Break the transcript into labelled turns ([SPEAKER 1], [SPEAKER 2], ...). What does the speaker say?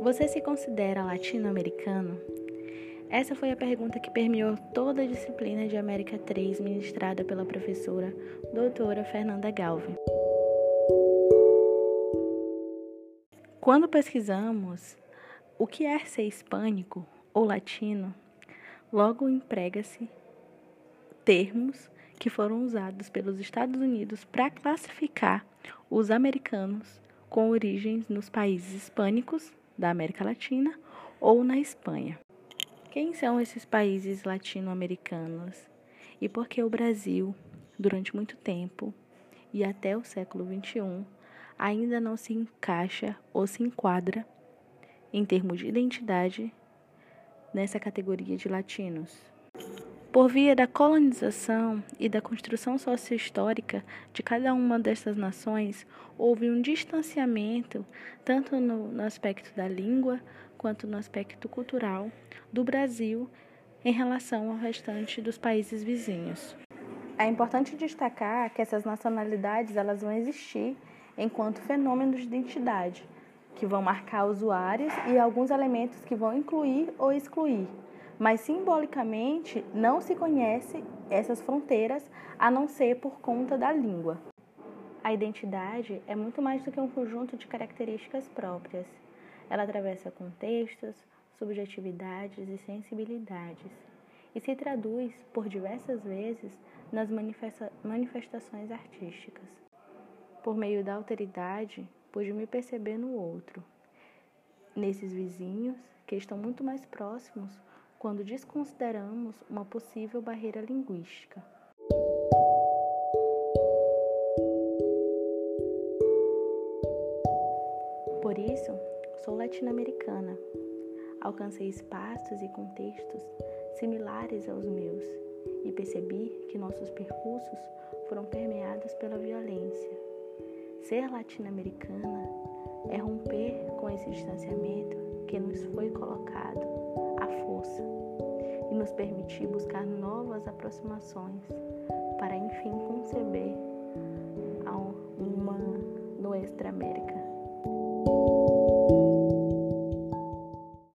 [SPEAKER 1] Você se considera latino-americano? Essa foi a pergunta que permeou toda a disciplina de América 3 ministrada pela professora doutora Fernanda Galvin. Quando pesquisamos o que é ser hispânico ou latino, logo emprega-se termos que foram usados pelos Estados Unidos para classificar os americanos com origens nos países hispânicos da América Latina ou na Espanha. Quem são esses países latino-americanos e por que o Brasil, durante muito tempo e até o século XXI, ainda não se encaixa ou se enquadra, em termos de identidade, nessa categoria de latinos? Por via da colonização e da construção sociohistórica de cada uma dessas nações, houve um distanciamento, tanto no, no, aspecto da língua quanto no aspecto cultural, do Brasil em relação ao restante dos países vizinhos. É importante destacar que essas nacionalidades elas vão existir enquanto fenômenos de identidade, que vão marcar usuários e alguns elementos que vão incluir ou excluir mas simbolicamente não se conhece essas fronteiras a não ser por conta da língua. A identidade é muito mais do que um conjunto de características próprias. Ela atravessa contextos, subjetividades e sensibilidades e se traduz por diversas vezes nas manifesta manifestações artísticas. Por meio da alteridade, pude me perceber no outro, nesses vizinhos que estão muito mais próximos quando desconsideramos uma possível barreira linguística. Por isso, sou latino-americana. Alcancei espaços e contextos similares aos meus e percebi que nossos percursos foram permeados pela violência. Ser latino-americana é romper com esse distanciamento que nos foi colocado nos permitir buscar novas aproximações para enfim conceber uma Nuestra América.